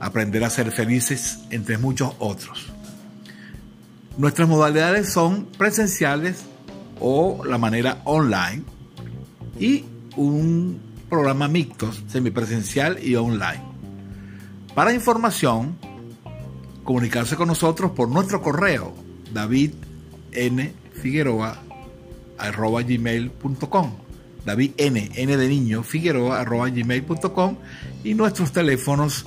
aprender a ser felices, entre muchos otros. Nuestras modalidades son presenciales o la manera online y un programa mixto, semipresencial y online. Para información, comunicarse con nosotros por nuestro correo davidnfigueroa.gmail.com David N, N de niño, Figueroa, gmail.com y nuestros teléfonos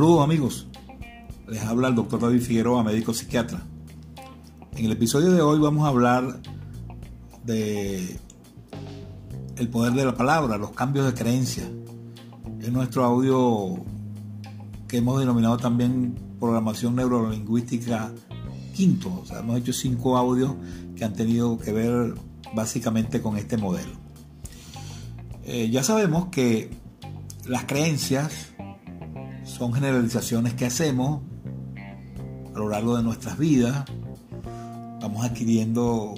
Saludos amigos, les habla el doctor David Figueroa, médico psiquiatra. En el episodio de hoy vamos a hablar de el poder de la palabra, los cambios de creencia. Es nuestro audio que hemos denominado también programación neurolingüística quinto. O sea, hemos hecho cinco audios que han tenido que ver básicamente con este modelo. Eh, ya sabemos que las creencias son generalizaciones que hacemos a lo largo de nuestras vidas. Vamos adquiriendo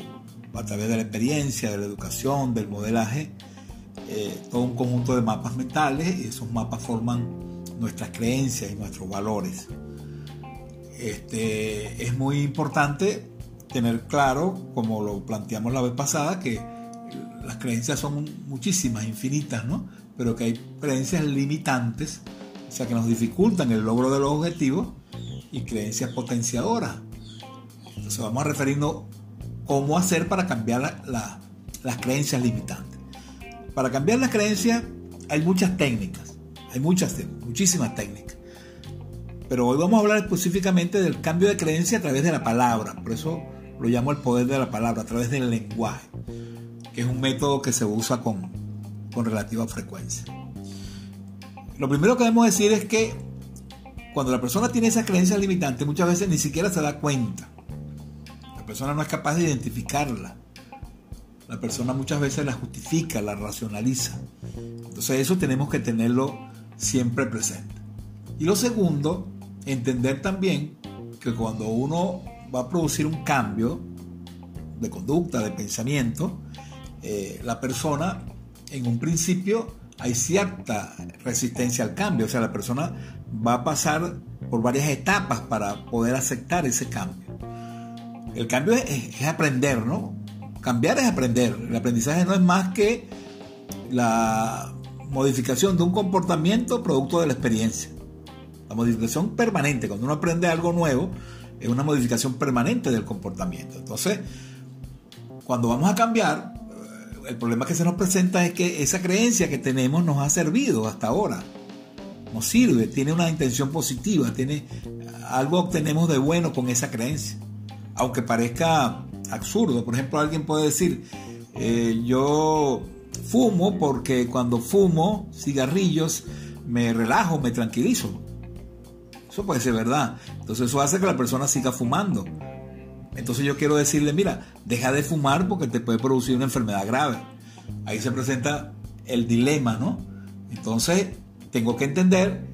a través de la experiencia, de la educación, del modelaje, eh, todo un conjunto de mapas mentales y esos mapas forman nuestras creencias y nuestros valores. Este, es muy importante tener claro, como lo planteamos la vez pasada, que las creencias son muchísimas, infinitas, ¿no? Pero que hay creencias limitantes o sea, que nos dificultan el logro de los objetivos y creencias potenciadoras. Entonces vamos a referirnos cómo hacer para cambiar las creencias limitantes. Para cambiar las creencias hay muchas técnicas, hay muchas, muchísimas técnicas. Pero hoy vamos a hablar específicamente del cambio de creencia a través de la palabra, por eso lo llamo el poder de la palabra, a través del lenguaje, que es un método que se usa con, con relativa frecuencia. Lo primero que debemos decir es que cuando la persona tiene esa creencia limitante, muchas veces ni siquiera se da cuenta. La persona no es capaz de identificarla. La persona muchas veces la justifica, la racionaliza. Entonces eso tenemos que tenerlo siempre presente. Y lo segundo, entender también que cuando uno va a producir un cambio de conducta, de pensamiento, eh, la persona en un principio hay cierta resistencia al cambio, o sea, la persona va a pasar por varias etapas para poder aceptar ese cambio. El cambio es, aprender, ¿no? Cambiar es aprender. El aprendizaje no es más que la modificación de un comportamiento producto de la experiencia. La modificación permanente, cuando uno aprende algo nuevo, es una modificación permanente del comportamiento. Entonces, cuando vamos a cambiar, el problema que se nos presenta es que esa creencia que tenemos nos ha servido hasta ahora. Nos sirve, tiene una intención positiva, tiene algo obtenemos de bueno con esa creencia. Aunque parezca absurdo, por ejemplo, alguien puede decir, eh, yo fumo porque cuando fumo cigarrillos me relajo, me tranquilizo. Eso puede ser verdad. Entonces eso hace que la persona siga fumando. Entonces yo quiero decirle, mira, deja de fumar porque te puede producir una enfermedad grave. Ahí se presenta el dilema, ¿no? Entonces tengo que entender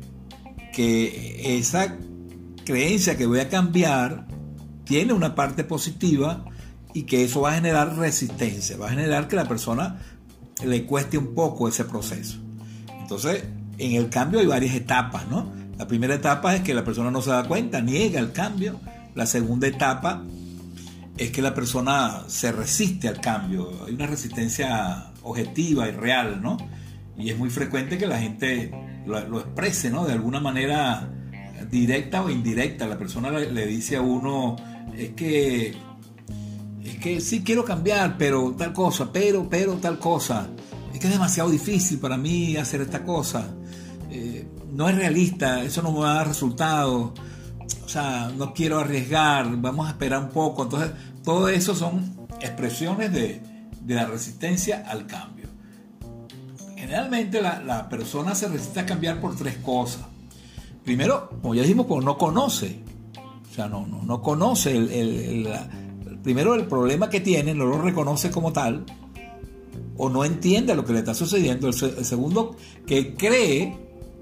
que esa creencia que voy a cambiar tiene una parte positiva y que eso va a generar resistencia, va a generar que la persona le cueste un poco ese proceso. Entonces, en el cambio hay varias etapas, ¿no? La primera etapa es que la persona no se da cuenta, niega el cambio. La segunda etapa es que la persona se resiste al cambio. Hay una resistencia objetiva y real, ¿no? Y es muy frecuente que la gente lo, exprese, ¿no? De alguna manera directa o indirecta. La persona le, dice a uno, es que, es que sí quiero cambiar, pero tal cosa, pero, pero tal cosa. Es que es demasiado difícil para mí hacer esta cosa. Eh, no es realista, eso no me va a dar resultados. O sea, no quiero arriesgar, vamos a esperar un poco. Entonces, todo eso son expresiones de, la resistencia al cambio. Generalmente la, persona se resiste a cambiar por tres cosas. Primero, como ya dijimos, pues no conoce. O sea, no, no, no conoce el, primero el problema que tiene, no lo reconoce como tal, o no entiende lo que le está sucediendo. El, segundo, que cree,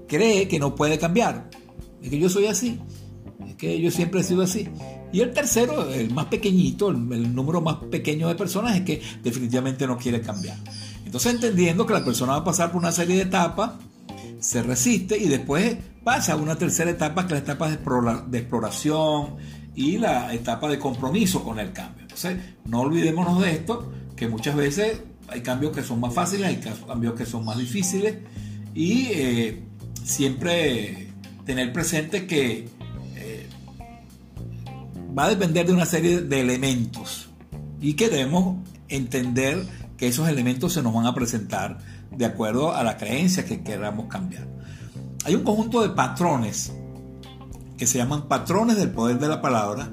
cree que no puede cambiar. Es que yo soy así. Es que yo siempre he sido así. Y el tercero, el más pequeñito, el, número más pequeño de personas es que definitivamente no quiere cambiar. Entonces entendiendo que la persona va a pasar por una serie de etapas, se resiste y después pasa a una tercera etapa que es la etapa de, exploración y la etapa de compromiso con el cambio. Entonces no olvidémonos de esto, que muchas veces hay cambios que son más fáciles, hay cambios que son más difíciles y eh, siempre tener presente que va a depender de una serie de elementos y que debemos entender que esos elementos se nos van a presentar de acuerdo a la creencia que queramos cambiar. Hay un conjunto de patrones que se llaman patrones del poder de la palabra,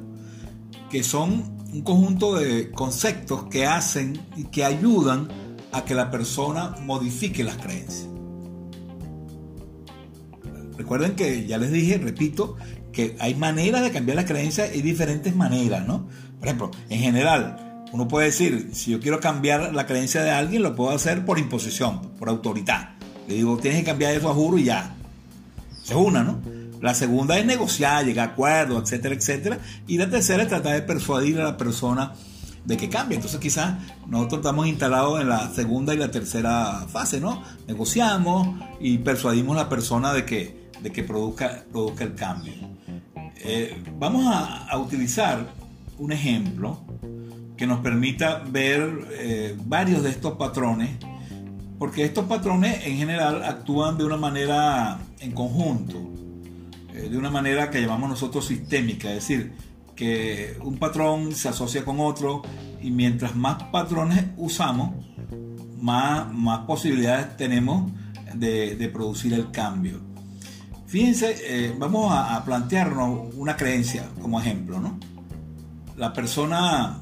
que son un conjunto de conceptos que hacen y que ayudan a que la persona modifique las creencias. Recuerden que ya les dije, repito, que hay maneras de cambiar las creencias y diferentes maneras, ¿no? Por ejemplo, en general, uno puede decir, si yo quiero cambiar la creencia de alguien, lo puedo hacer por imposición, por autoridad. Le digo, tienes que cambiar eso a juro y ya. Es una, ¿no? La segunda es negociar, llegar a acuerdos, etcétera, etcétera. Y la tercera es tratar de persuadir a la persona de que cambie. Entonces quizás nosotros estamos instalados en la segunda y la tercera fase, ¿no? Negociamos y persuadimos a la persona de que, de que produzca, produzca el cambio. Eh, vamos a, utilizar un ejemplo que nos permita ver eh, varios de estos patrones, porque estos patrones en general actúan de una manera en conjunto, eh, de una manera que llamamos nosotros sistémica, es decir, que un patrón se asocia con otro y mientras más patrones usamos, más, más posibilidades tenemos de producir el cambio. Fíjense, eh, vamos a, plantearnos una creencia como ejemplo, ¿no? La persona,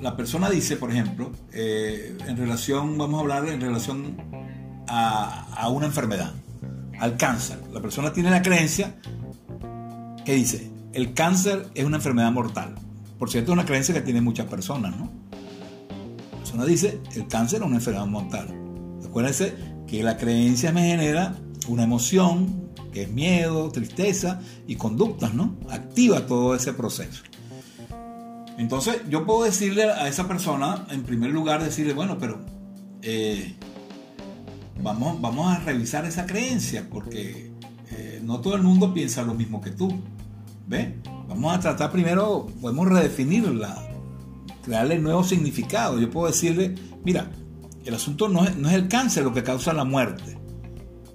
la persona dice, por ejemplo, eh, en relación, vamos a hablar en relación a, una enfermedad, al cáncer. La persona tiene la creencia que dice, el cáncer es una enfermedad mortal. Por cierto, es una creencia que tiene muchas personas, ¿no? La persona dice, el cáncer es una enfermedad mortal. Acuérdense que la creencia me genera una emoción que es miedo, tristeza y conductas, ¿no? Activa todo ese proceso. Entonces yo puedo decirle a esa persona, en primer lugar, decirle, bueno, pero eh, vamos, vamos a revisar esa creencia, porque eh, no todo el mundo piensa lo mismo que tú. ¿Ve? Vamos a tratar primero, podemos redefinirla, crearle nuevo significado. Yo puedo decirle, mira, el asunto no es, no es el cáncer lo que causa la muerte,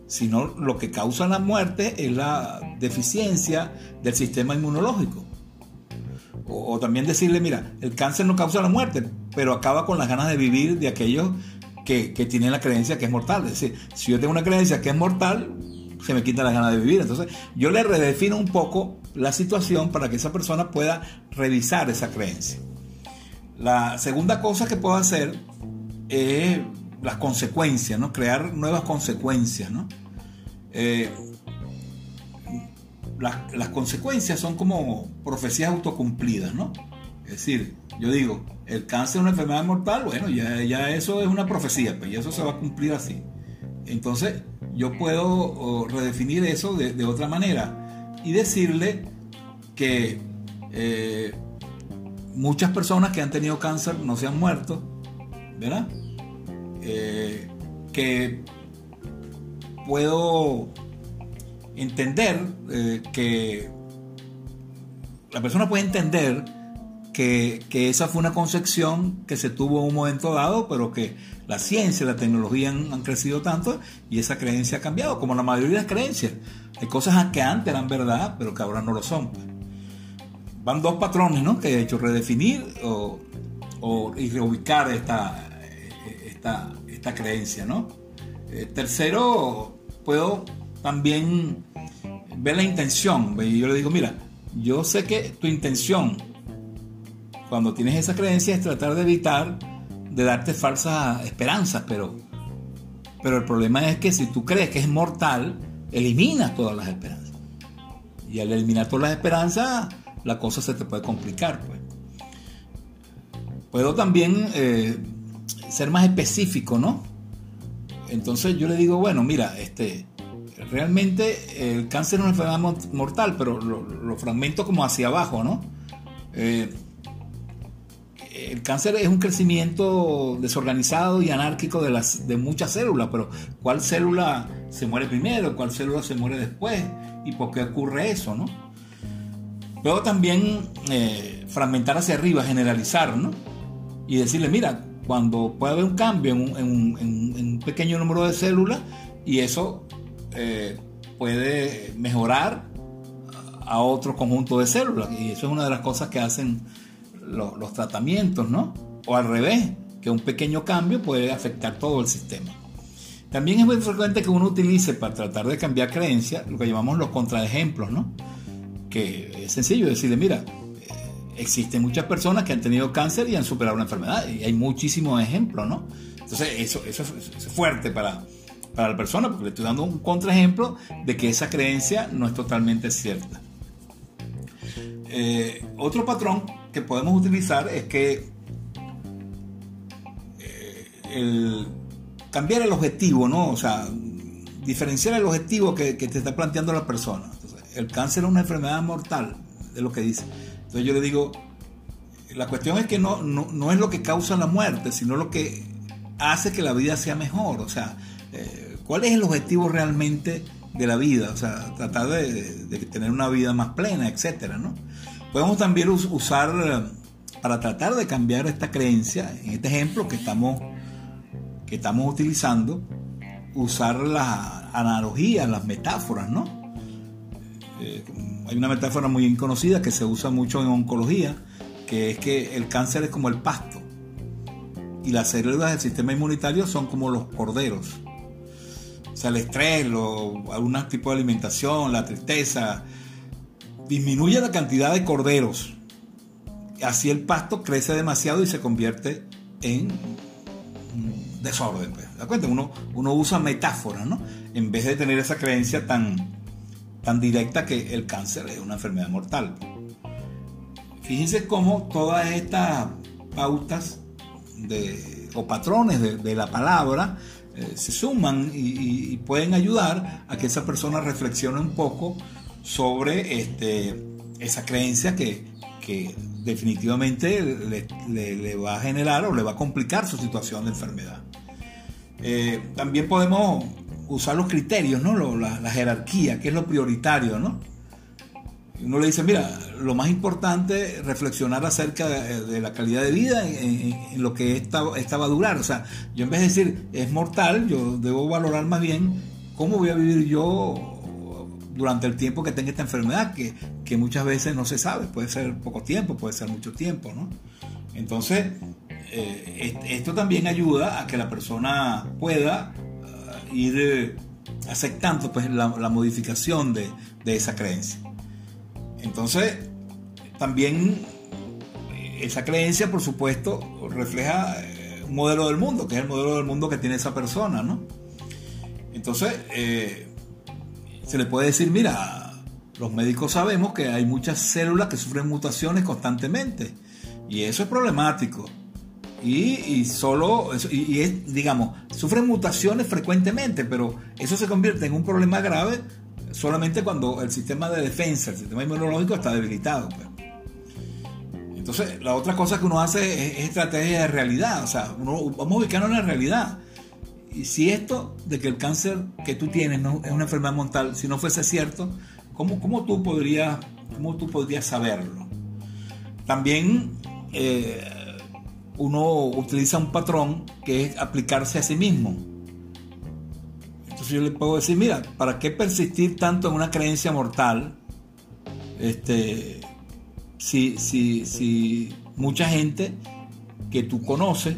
sino lo que causa la muerte es la deficiencia del sistema inmunológico. O, también decirle, mira, el cáncer no causa la muerte, pero acaba con las ganas de vivir de aquellos que, que tienen la creencia que es mortal. Es decir, si yo tengo una creencia que es mortal, se me quita las ganas de vivir. Entonces, yo le redefino un poco la situación para que esa persona pueda revisar esa creencia. La segunda cosa que puedo hacer es las consecuencias, ¿no? Crear nuevas consecuencias, ¿no? Eh, las, consecuencias son como profecías autocumplidas, ¿no? Es decir, yo digo, el cáncer es una enfermedad mortal, bueno, ya, ya eso es una profecía, pues ya eso se va a cumplir así. Entonces, yo puedo redefinir eso de, otra manera y decirle que eh, muchas personas que han tenido cáncer no se han muerto, ¿verdad? Eh, que puedo entender eh, que la persona puede entender que, esa fue una concepción que se tuvo en un momento dado, pero que la ciencia y la tecnología han, crecido tanto y esa creencia ha cambiado, como la mayoría de las creencias. Hay cosas que antes eran verdad, pero que ahora no lo son. Van dos patrones, ¿no? Que he hecho redefinir o, y reubicar esta, esta, creencia, ¿no? Eh, tercero, puedo también ver la intención. Yo le digo, mira, yo sé que tu intención cuando tienes esa creencia es tratar de evitar de darte falsas esperanzas, pero, pero el problema es que si tú crees que es mortal, eliminas todas las esperanzas. Y al eliminar todas las esperanzas, la cosa se te puede complicar. Pues. Puedo también eh, ser más específico, ¿no? Entonces yo le digo, bueno, mira, este, realmente el cáncer es una enfermedad mortal, pero lo, fragmento como hacia abajo, ¿no? Eh, el cáncer es un crecimiento desorganizado y anárquico de, las, de muchas células, pero ¿cuál célula se muere primero? ¿Cuál célula se muere después? ¿Y por qué ocurre eso? ¿no? Luego también eh, fragmentar hacia arriba, generalizar, ¿no? Y decirle, mira, cuando puede haber un cambio en un, pequeño número de células y eso eh, puede mejorar a otro conjunto de células. Y eso es una de las cosas que hacen los, tratamientos, ¿no? O al revés, que un pequeño cambio puede afectar todo el sistema. También es muy frecuente que uno utilice para tratar de cambiar creencias lo que llamamos los contraejemplos, ¿no? Que es sencillo decirle, mira, existen muchas personas que han tenido cáncer y han superado una enfermedad, y hay muchísimos ejemplos, ¿no? Entonces, eso, es fuerte para, para la persona, porque le estoy dando un contraejemplo de que esa creencia no es totalmente cierta. Eh, otro patrón que podemos utilizar es que eh, el cambiar el objetivo, ¿no? O sea, diferenciar el objetivo que, te está planteando la persona. el cáncer es una enfermedad mortal, es lo que dice. Entonces yo le digo, la cuestión es que no, no, es lo que causa la muerte, sino lo que hace que la vida sea mejor. O sea, eh, ¿cuál es el objetivo realmente de la vida? O sea, tratar de, de tener una vida más plena, etcétera, ¿no? Podemos también usar, eh, para tratar de cambiar esta creencia, en este ejemplo que estamos, que estamos utilizando, usar las analogías, las metáforas, ¿no? Eh, hay una metáfora muy conocida que se usa mucho en oncología, que es que el cáncer es como el pasto y las células del sistema inmunitario son como los corderos. O sea, el estrés, algún tipo de alimentación, la tristeza, disminuye la cantidad de corderos. Así el pasto crece demasiado y se convierte en desorden. Pues. cuenta? Uno, uno usa metáforas, ¿no? En vez de tener esa creencia tan, tan directa que el cáncer es una enfermedad mortal. Fíjense cómo todas estas pautas de, o patrones de, la palabra eh, se suman y, pueden ayudar a que esa persona reflexione un poco sobre este, esa creencia que, definitivamente le, va a generar o le va a complicar su situación de enfermedad. Eh, también podemos usar los criterios, ¿no? la, jerarquía, que es lo prioritario, ¿no? uno le dice, mira, lo más importante es reflexionar acerca de, la calidad de vida en, lo que esta, esta, va a durar. O sea, yo en vez de decir, es mortal, yo debo valorar más bien cómo voy a vivir yo durante el tiempo que tenga esta enfermedad, que, que muchas veces no se sabe, puede ser poco tiempo, puede ser mucho tiempo, ¿no? Entonces, eh, esto también ayuda a que la persona pueda ir eh, aceptando pues, la, modificación de, de, esa creencia. Entonces, también eh, esa creencia, por supuesto, refleja un modelo del mundo, que es el modelo del mundo que tiene esa persona, ¿no? Entonces, se le puede decir, mira, los médicos sabemos que hay muchas células que sufren mutaciones constantemente y eso es problemático. Y, solo, y, es, digamos, sufren mutaciones frecuentemente, pero eso se convierte en un problema grave solamente cuando el sistema de defensa, el sistema inmunológico está debilitado. Pues. Entonces, la otra cosa que uno hace es, estrategia de realidad, o sea, uno, vamos a ubicarnos en la realidad. Y si esto de que el cáncer que tú tienes no, es una enfermedad mortal, si no fuese cierto, ¿cómo, cómo, tú, podrías, cómo tú podrías saberlo? También eh, uno utiliza un patrón que es aplicarse a sí mismo. Entonces yo le puedo decir, mira, ¿para qué persistir tanto en una creencia mortal? Este, si, si, si mucha gente que tú conoces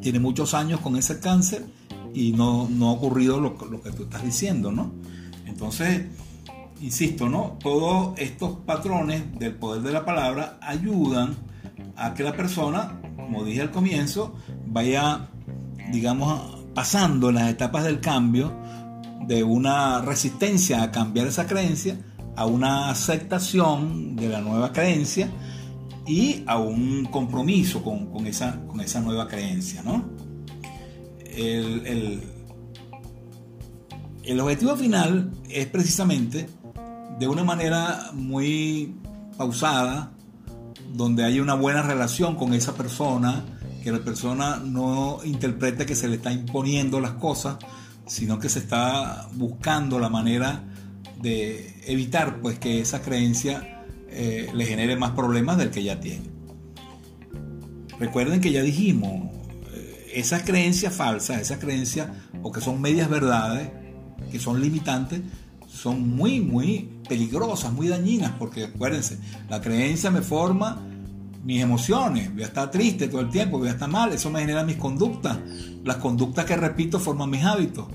tiene muchos años con ese cáncer y no, no ha ocurrido lo, lo, que tú estás diciendo, ¿no? Entonces, insisto, ¿no? Todos estos patrones del poder de la palabra ayudan a que la persona, como dije al comienzo, vaya, digamos, pasando las etapas del cambio de una resistencia a cambiar esa creencia a una aceptación de la nueva creencia y a un compromiso con, esa, con esa nueva creencia. ¿no? El, el, el objetivo final es precisamente de una manera muy pausada, donde haya una buena relación con esa persona, que la persona no interprete que se le está imponiendo las cosas, sino que se está buscando la manera de evitar pues que esa creencia eh, le genere más problemas del que ya tiene. Recuerden que ya dijimos, eh, esas creencias falsas, esas creencias o que son medias verdades, que son limitantes, son muy, muy peligrosas, muy dañinas, porque acuérdense, la creencia me forma mis emociones, voy a estar triste todo el tiempo, voy a estar mal, eso me genera mis conductas, las conductas que repito forman mis hábitos,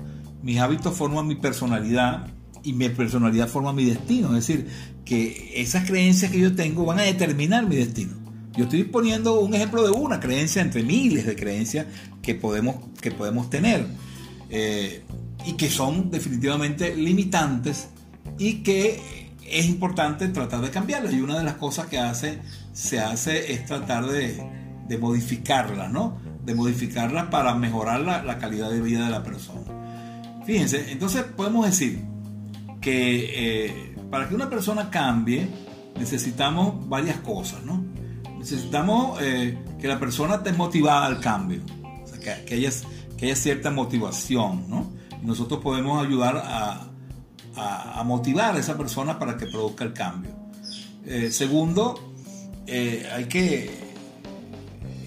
mis hábitos forman mi personalidad y mi personalidad forma mi destino, es decir, que esas creencias que yo tengo van a determinar mi destino. Yo estoy poniendo un ejemplo de una creencia entre miles de creencias que podemos, que podemos tener. Eh, y que son definitivamente limitantes y que es importante tratar de cambiarlas. Y una de las cosas que hace, se hace es tratar de, de modificarlas, ¿no? De modificarlas para mejorar la, calidad de vida de la persona. Fíjense, entonces podemos decir que eh, para que una persona cambie necesitamos varias cosas, ¿no? Necesitamos eh, que la persona esté motivada al cambio, que haya cierta motivación, ¿no? nosotros podemos ayudar a, motivar a esa persona para que produzca el cambio. Eh, segundo, eh, hay que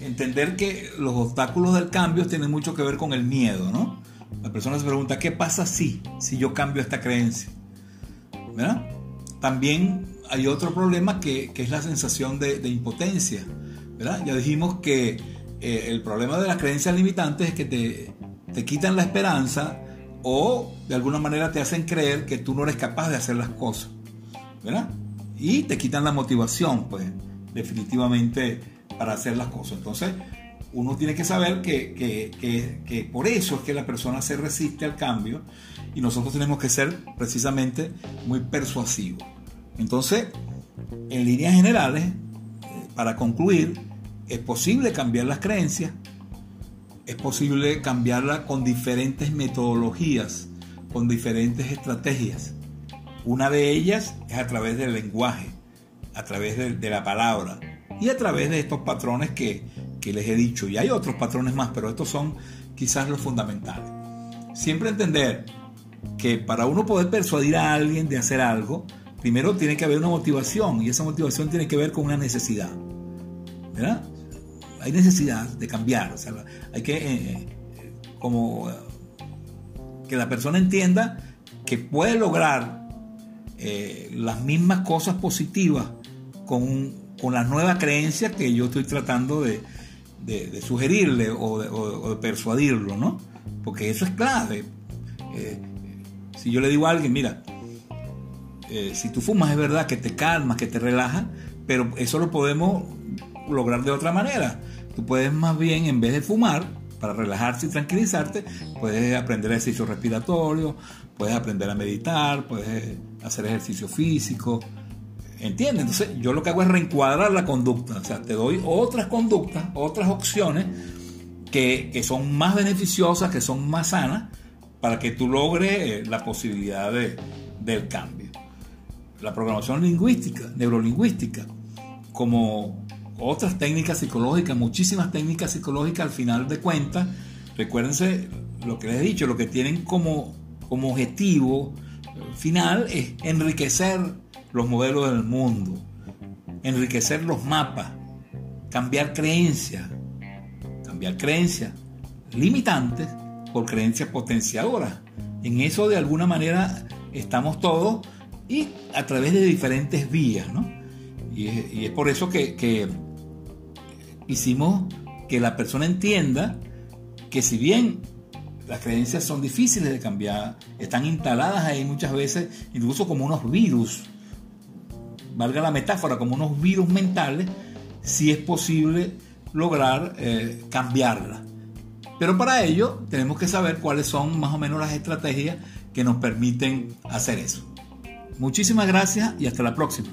entender que los obstáculos del cambio tienen mucho que ver con el miedo, ¿no? La persona se pregunta, ¿qué pasa si, si yo cambio esta creencia? También hay otro problema que, es la sensación de, impotencia. Ya dijimos que eh, el problema de las creencias limitantes es que te, te quitan la esperanza o de alguna manera te hacen creer que tú no eres capaz de hacer las cosas, ¿verdad? Y te quitan la motivación, pues, definitivamente para hacer las cosas. Entonces, uno tiene que saber que, por eso es que la persona se resiste al cambio y nosotros tenemos que ser precisamente muy persuasivos. Entonces, en líneas generales, eh, para concluir, es posible cambiar las creencias, es posible cambiarla con diferentes metodologías, con diferentes estrategias. Una de ellas es a través del lenguaje, a través de, la palabra y a través de estos patrones que, que les he dicho. Y hay otros patrones más, pero estos son quizás los fundamentales. Siempre entender que para uno poder persuadir a alguien de hacer algo, primero tiene que haber una motivación y esa motivación tiene que ver con una necesidad. ¿Verdad? Hay necesidad de cambiar. O sea, hay que, eh, como, que la persona entienda que puede lograr eh, las mismas cosas positivas con, con la nueva creencia que yo estoy tratando de, sugerirle o de, persuadirlo, ¿no? Porque eso es clave. Eh, si yo le digo a alguien, mira, eh, si tú fumas es verdad que te calma, que te relaja, pero eso lo podemos lograr de otra manera. Tú puedes más bien, en vez de fumar, para relajarte y tranquilizarte, puedes aprender ejercicio respiratorio, puedes aprender a meditar, puedes hacer ejercicio físico. ¿Entiendes? Entonces yo lo que hago es reencuadrar la conducta. O sea, te doy otras conductas, otras opciones que, que son más beneficiosas, que son más sanas, para que tú logres eh, la posibilidad de, del cambio. La programación lingüística, neurolingüística, como otras técnicas psicológicas, muchísimas técnicas psicológicas al final de cuentas, recuérdense lo que les he dicho, lo que tienen como, como objetivo final es enriquecer los modelos del mundo, enriquecer los mapas, cambiar creencias, cambiar creencias limitantes por creencias potenciadoras. En eso de alguna manera estamos todos y a través de diferentes vías, ¿no? Y es, por eso que, hicimos que la persona entienda que si bien las creencias son difíciles de cambiar, están instaladas ahí muchas veces, incluso como unos virus, valga la metáfora, como unos virus mentales, si es posible lograr eh, cambiarlas. Pero para ello tenemos que saber cuáles son más o menos las estrategias que nos permiten hacer eso. Muchísimas gracias y hasta la próxima.